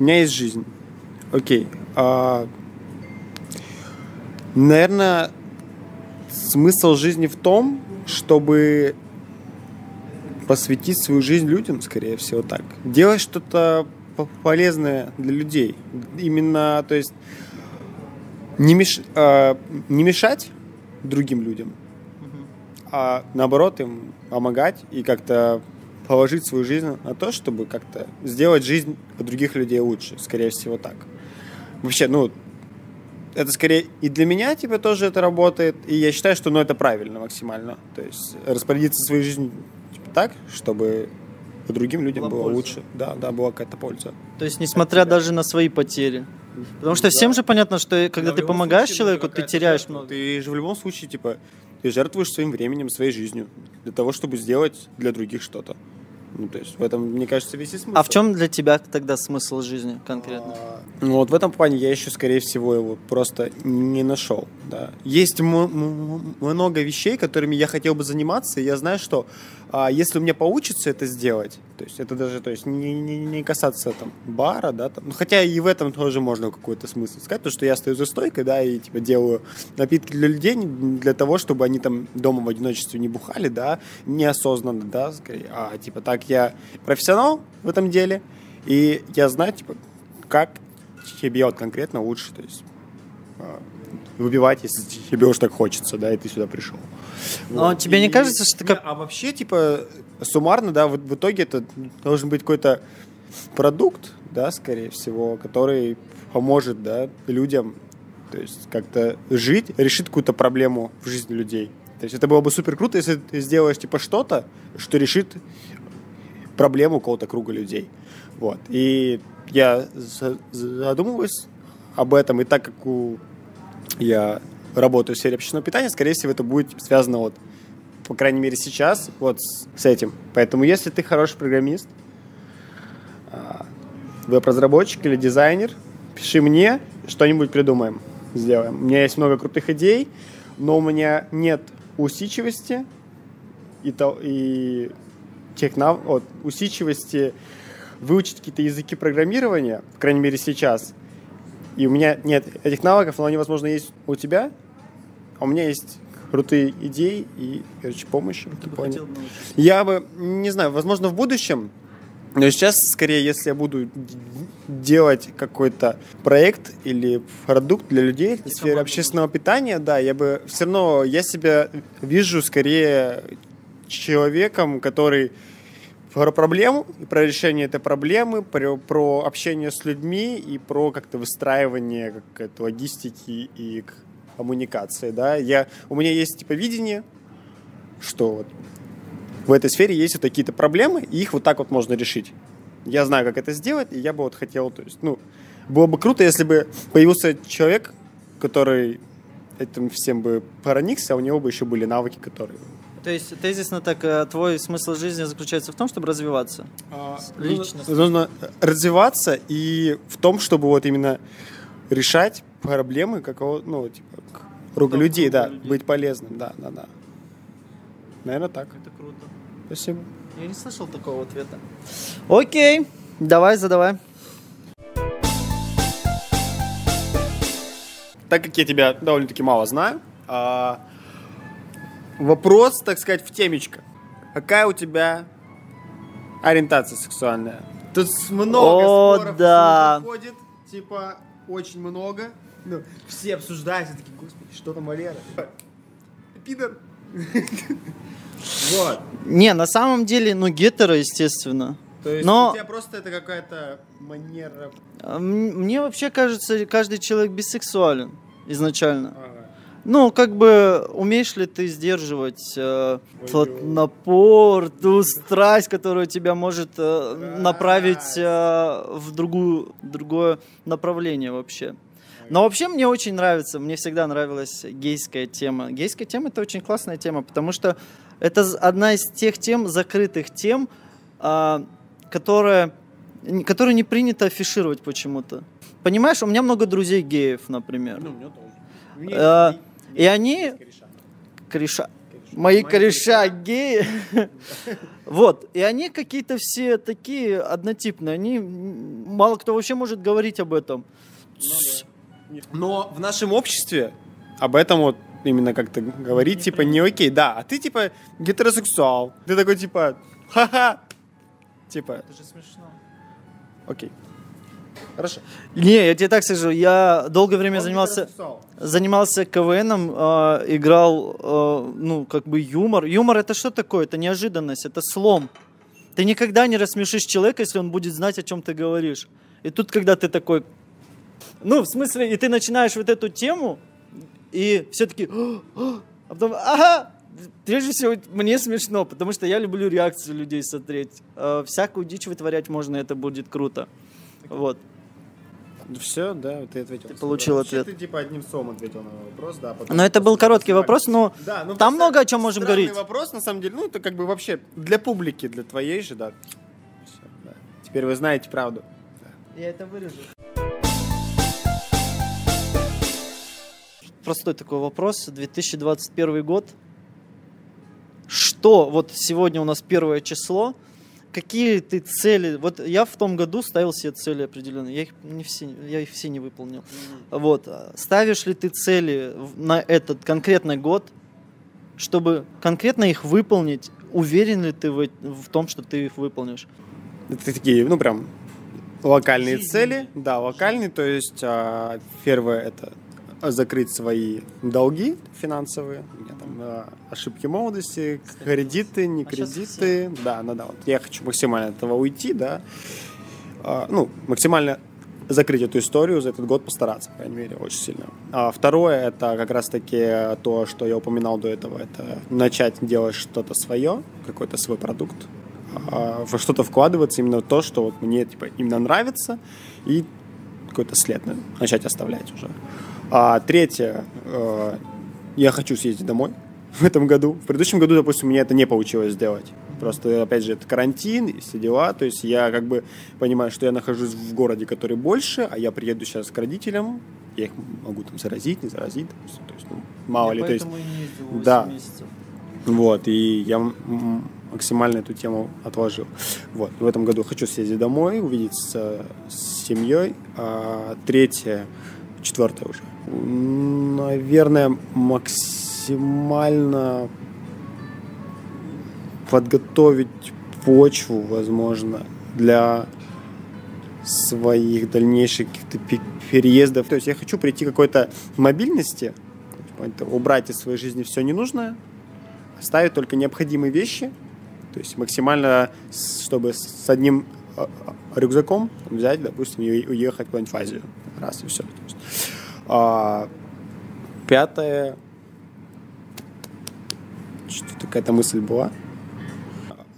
У меня есть жизнь. Окей. А, наверное, смысл жизни в том, чтобы посвятить свою жизнь людям, скорее всего, так. Делать что-то по- полезное для людей. Именно, то есть, не, меш- а, не мешать другим людям, а наоборот им помогать и как-то положить свою жизнь на то, чтобы как-то сделать жизнь других людей лучше, скорее всего так. Вообще, ну, это скорее и для меня, типа, тоже это работает, и я считаю, что, ну, это правильно максимально. То есть распорядиться своей жизнью так, чтобы другим людям Была было польза. лучше. Да, да, была какая-то польза. То есть, несмотря даже на свои потери. Потому что всем же понятно, что когда Да, ты помогаешь случае, человеку, ну, ты теряешь жертва. много. Ты же в любом случае, типа, ты жертвуешь своим временем, своей жизнью для того, чтобы сделать для других что-то. Ну, то есть в этом, мне кажется, весь и смысл. А в чем для тебя тогда смысл жизни конкретно? А, Ну, вот в этом плане я еще, скорее всего, его просто не нашел. Да. Есть много вещей, которыми я хотел бы заниматься, и я знаю, что а, если у меня получится это сделать, то есть это даже то есть, не, не- не касаться там бара, да, там, ну, хотя и в этом тоже можно какой-то смысл сказать, то, что я стою за стойкой, да, и типа делаю напитки для людей для того, чтобы они там дома в одиночестве не бухали, да, неосознанно, да, скорее, а типа так я профессионал в этом деле, и я знаю, типа, как тебе вот конкретно лучше, то есть а, выбивать, если тебе уж так хочется, да, и ты сюда пришел. Но тебе не кажется, что Не, как- А вообще, типа, суммарно, да, в, в итоге это должен быть какой-то продукт, да, скорее всего, который поможет, да, людям, то есть как-то жить, решить какую-то проблему в жизни людей. То есть это было бы супер круто, если ты сделаешь, типа, что-то, что решит проблему какого-то круга людей. Вот. И я за- задумываюсь об этом, и так как у... я работаю в сфере общественного питания, скорее всего, это будет связано вот, по крайней мере, сейчас вот с, с этим. Поэтому, если ты хороший программист, а, веб-разработчик или дизайнер, пиши мне, что-нибудь придумаем, сделаем. У меня есть много крутых идей, но у меня нет усидчивости и, то, и тех нав... вот, усидчивости выучить какие-то языки программирования, по крайней мере сейчас. И у меня нет этих навыков, но они, возможно, есть у тебя, а у меня есть крутые идеи и, короче, помощь. Хотел бы научиться. Я бы, не знаю, возможно, в будущем, но сейчас, скорее, если я буду делать какой-то проект или продукт для людей в сфере общественного питания, да, я бы все равно, я себя вижу скорее человеком, который про проблему и про решение этой проблемы, про, про общение с людьми и про как-то выстраивание какой-то логистики и коммуникации, да. Я, у меня есть типа видение, что вот в этой сфере есть вот какие-то проблемы, и их вот так вот можно решить. Я знаю, как это сделать, и я бы вот хотел, то есть, ну, было бы круто, если бы появился человек, который этим всем бы проникся, а у него бы еще были навыки, которые... То есть, тезисно так, э, твой смысл жизни заключается в том, чтобы развиваться. Личностно. Нужно развиваться и в том, чтобы вот именно решать проблемы какого, ну, типа, круга Круга людей, да, людей. быть полезным, да, да, да. Наверное, так. Это круто. Спасибо. Я не слышал такого ответа. Окей, давай, задавай. так как я тебя довольно-таки мало знаю, а, вопрос, так сказать, в темечко. Какая у тебя ориентация сексуальная? Тут много О, споров да. ходит, типа, очень много. Ну, все обсуждают, все такие, господи, что там Валера? Пидор. Вот. Не, на самом деле, ну, гетеро, естественно. То есть Но- у тебя просто это какая-то манера... Мне вообще кажется, каждый человек бисексуален изначально. Ага. Ну, как бы, умеешь ли ты сдерживать э, тот напор, ту страсть, которая тебя может э, направить э, в другую, другое направление вообще. Но вообще мне очень нравится, мне всегда нравилась гейская тема. Гейская тема это очень классная тема, потому что это одна из тех тем, закрытых тем, а, которая, которую не принято афишировать почему-то. Понимаешь, у меня много друзей геев, например. Ну, у меня тоже. Э, И они... Кореша. Мои кореша геи. Вот. И они какие-то все такие однотипные. Они... Мало кто вообще может говорить об этом. Но в нашем обществе об этом вот именно как-то говорить, типа, не окей. Да, а ты, типа, гетеросексуал. Ты такой, типа, ха-ха. Типа, Это же смешно. окей. Хорошо. Не, я тебе так скажу, я долгое время занимался, занимался КВНом, э, играл, э, ну, как бы юмор. Юмор это что такое? Это неожиданность, это слом. Ты никогда не рассмешишь человека, если он будет знать, о чем ты говоришь. И тут, когда ты такой, ну, в смысле, и ты начинаешь вот эту тему, и все таки а потом, ага, прежде всего, мне смешно, потому что я люблю реакцию людей смотреть. Э, всякую дичь вытворять можно, это будет круто. Вот. Все, да, ты ответил. Ты получил Вообще ответ. Ты, типа, одним словом ответил на вопрос, да. потом Но это был короткий максимально. вопрос, но Да, ну, там просто много о чем можем странный говорить. вопрос, на самом деле, ну, это как бы вообще для публики, для твоей же, да. Всё, да. Теперь вы знаете правду. Я это вырежу. Простой такой вопрос. 2021 год. Что, вот сегодня у нас первое число, какие ты цели, вот я в том году ставил себе цели определенные, я их не все, я их все не выполнил. Вот, а ставишь ли ты цели на этот конкретный год, чтобы конкретно их выполнить, уверен ли ты в, в том, что ты их выполнишь? Это такие, ну, прям локальные Жизненные. цели. Да, локальные, то есть а, первое это закрыть свои долги финансовые, там а, ошибки молодости, кредиты, не А кредиты, да, ну да, вот. Я хочу максимально от этого уйти, да, А, ну максимально закрыть эту историю за этот год постараться, по крайней мере, очень сильно. А второе это как раз-таки то, что я упоминал до этого, это начать делать что-то свое, какой-то свой продукт, а, во что-то вкладываться именно в то, что вот мне типа именно нравится, и какой-то след на- начать оставлять уже. А третье, э, я хочу съездить домой в этом году. В предыдущем году, допустим, у меня это не получилось сделать. Просто, опять же, это карантин и все дела. То есть я как бы понимаю, что я нахожусь в городе, который больше, а я приеду сейчас к родителям, я их могу там заразить, не заразить. То есть, ну, мало ли. То есть, да. вот, и я максимально эту тему отложил. Вот, в этом году хочу съездить домой, увидеться с семьей. А третье, четвертое уже. Наверное, максимально подготовить почву, возможно, для своих дальнейших каких-то пе- переездов. То есть я хочу прийти к какой-то мобильности, убрать из своей жизни все ненужное, оставить только необходимые вещи, то есть максимально, чтобы с одним а, а, рюкзаком взять, допустим, и уехать куда-нибудь в Азию. Раз и все. пятое. Что какая-то мысль была.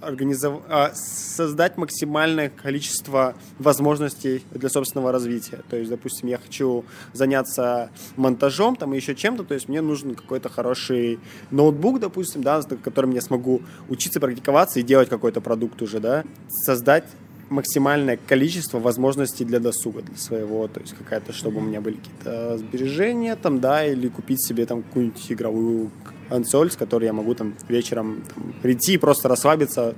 Организов... а, создать максимальное количество возможностей для собственного развития. То есть, допустим, я хочу заняться монтажом там, и еще чем-то, то есть мне нужен какой-то хороший ноутбук, допустим, да, с которым я смогу учиться, практиковаться и делать какой-то продукт уже, да. Создать максимальное количество возможностей для досуга, для своего, то есть какая-то, чтобы у меня были какие-то сбережения там, да, или купить себе там какую-нибудь игровую консоль, с которой я могу там вечером там, прийти и просто расслабиться,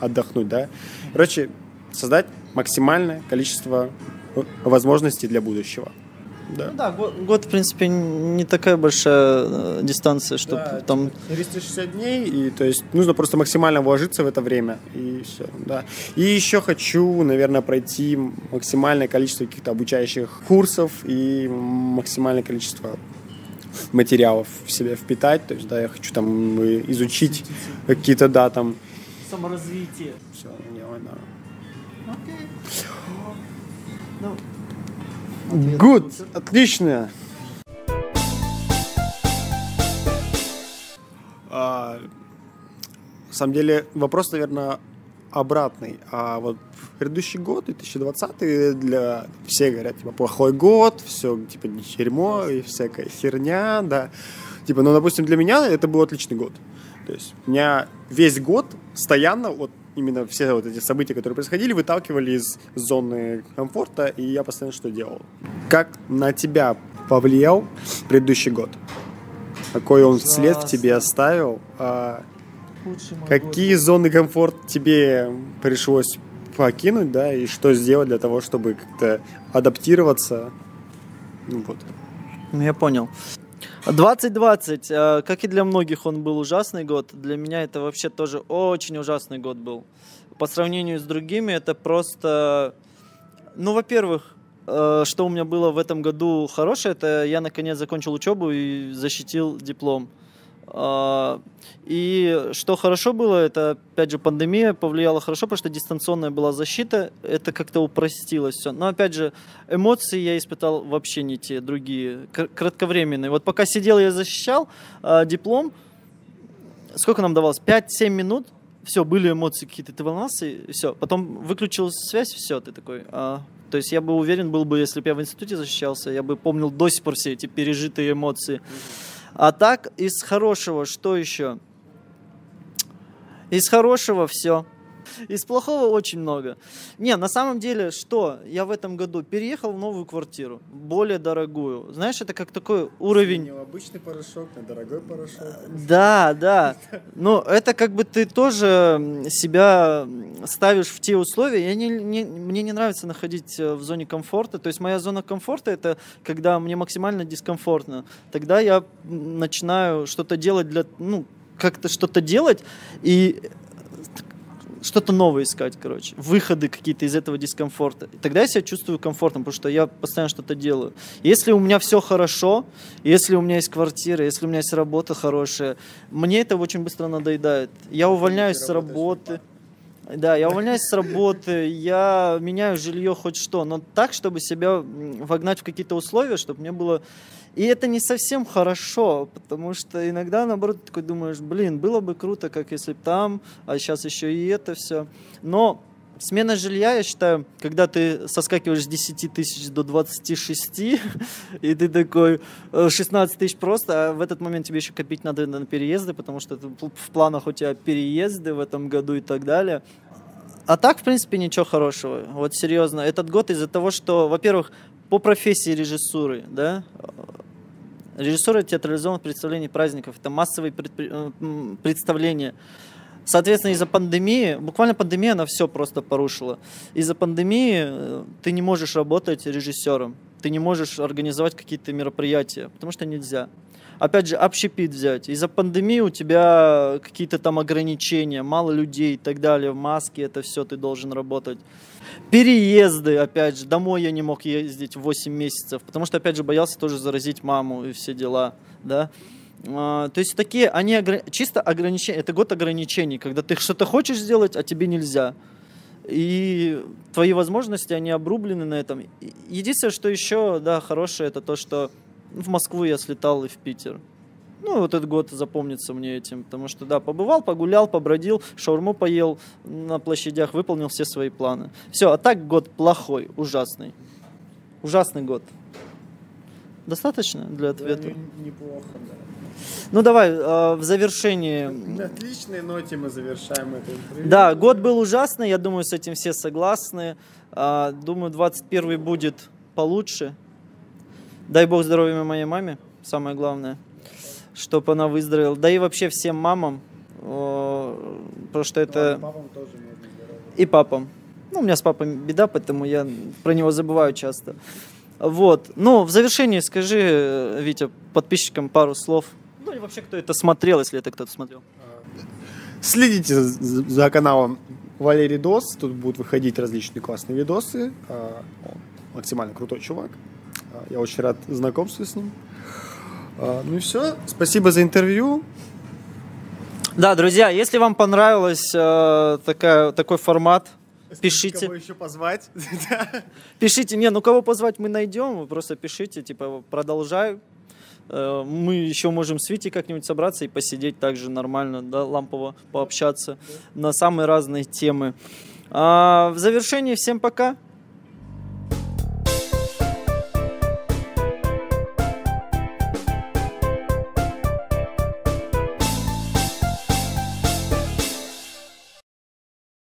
отдохнуть, да. Короче, создать максимальное количество э, возможностей для будущего. Да. Ну да, год, год, в принципе, не такая большая э, дистанция, чтобы Да, там... 360 дней, и то есть нужно просто максимально вложиться в это время, и все, да. И еще хочу, наверное, пройти максимальное количество каких-то обучающих курсов и максимальное количество материалов в себя впитать, то есть, да, я хочу там э, изучить какие-то, да, там, Саморазвитие. все, делать, да. Ну, Good, отлично. А, на самом деле вопрос, наверное, обратный. А вот предыдущий год, 2020, для все говорят, типа, плохой год, все, типа, дерьмо и всякая херня, да. Типа, ну, допустим, для меня это был отличный год. То есть у меня весь год постоянно вот именно все вот эти события, которые происходили, выталкивали из зоны комфорта, и я постоянно что делал. Как на тебя повлиял предыдущий год? Какой он след в Ужасно. тебе оставил? А какие зоны комфорта тебе пришлось покинуть, да, и что сделать для того, чтобы как-то адаптироваться? Ну вот. Ну, Я понял. 2020, э, как и для многих, он был ужасный год. Для меня это вообще тоже очень ужасный год был. По сравнению с другими, это просто... Ну, во-первых, э, что у меня было в этом году хорошее, это я наконец закончил учебу и защитил диплом. А, И что хорошо было, это, опять же, пандемия повлияла хорошо, потому что дистанционная была защита, это как-то упростилось все. Но, опять же, эмоции я испытал вообще не те, другие, кр- кратковременные. Вот пока сидел, я защищал а, диплом, сколько нам давалось? 5-7 минут, все, были эмоции какие-то, ты волновался, и все. Потом выключил связь, все, ты такой... а, то есть я бы уверен был бы, если бы я в институте защищался, я бы помнил до сих пор все эти пережитые эмоции. А так, из хорошего, что еще? Из хорошего все. Из плохого очень много. Не, на самом деле, что? Я в этом году переехал в новую квартиру, более дорогую. Знаешь, это как такой уровень... обычный порошок, на дорогой порошок. Да, да. Но это как бы ты тоже себя ставишь в те условия. Я не, не- мне не нравится находить э, в зоне комфорта. То есть моя зона комфорта это когда мне максимально дискомфортно. Тогда я начинаю что-то делать для, ну, как-то что-то делать и что-то новое искать, короче, выходы какие-то из этого дискомфорта. И тогда я себя чувствую комфортно, потому что я постоянно что-то делаю. Если у меня все хорошо, если у меня есть квартира, если у меня есть работа хорошая, мне это очень быстро надоедает. Я увольняюсь с работы. Да, я увольняюсь с работы, я меняю жилье хоть что, но так, чтобы себя вогнать в какие-то условия, чтобы мне было... И это не совсем хорошо, потому что иногда, наоборот, такой думаешь, блин, было бы круто, как если бы там, а сейчас еще и это все. Но смена жилья, я считаю, когда ты соскакиваешь с 10 тысяч до 26, и ты такой, э, 16 тысяч просто, а в этот момент тебе еще копить надо на переезды, потому что в планах у тебя переезды в этом году и так далее. А так, в принципе, ничего хорошего. Вот серьезно. Этот год из-за того, что, во-первых, по профессии режиссуры, да, режиссура театрализованных представлений праздников, это массовые предпри- э, представления. Соответственно, из-за пандемии, буквально пандемия, она все просто порушила. Из-за пандемии э, ты не можешь работать режиссером, ты не можешь организовать какие-то мероприятия, потому что нельзя. Опять же, общепит взять. Из-за пандемии у тебя какие-то там ограничения, мало людей и так далее, в маске это все ты должен работать. Переезды, опять же, домой я не мог ездить 8 месяцев, потому что, опять же, боялся тоже заразить маму и все дела, да. А, то есть такие, они огра- чисто ограничения, это год ограничений, когда ты что-то хочешь сделать, а тебе нельзя. И твои возможности, они обрублены на этом. Единственное, что еще, да, хорошее, это то, что в Москву я слетал и в Питер. Ну, вот этот год запомнится мне этим, потому что, да, побывал, погулял, побродил, шаурму поел на площадях, выполнил все свои планы. Все, а так год плохой, ужасный. Ужасный год. Достаточно для ответа? неплохо, да. Ну, давай, э, в завершении. На отличной ноте мы завершаем это интервью. Да, год был ужасный, я думаю, с этим все согласны. А, Думаю, 21 будет получше. Дай бог здоровья моей маме, самое главное, чтобы она выздоровела. Да и вообще всем мамам, о, потому что это... И папам. Ну, у меня с папой беда, поэтому я про него забываю часто. Вот. Ну, в завершении скажи, э, Витя, подписчикам пару слов. Ну, и вообще, кто это смотрел, если это кто-то смотрел. Следите за, каналом Валерий Дос. Тут будут выходить различные классные видосы. А, Он максимально крутой чувак. А, Я очень рад знакомству с ним. А, Ну и все. Спасибо за интервью. Да, друзья, если вам понравилось э, такая, такой формат, пишите. Кого еще позвать? Пишите, не, ну кого позвать мы найдем, вы просто пишите, типа, продолжаю. Э, Мы еще можем с Витей как-нибудь собраться и посидеть также нормально, да, лампово пообщаться на самые разные темы. А в завершении всем пока.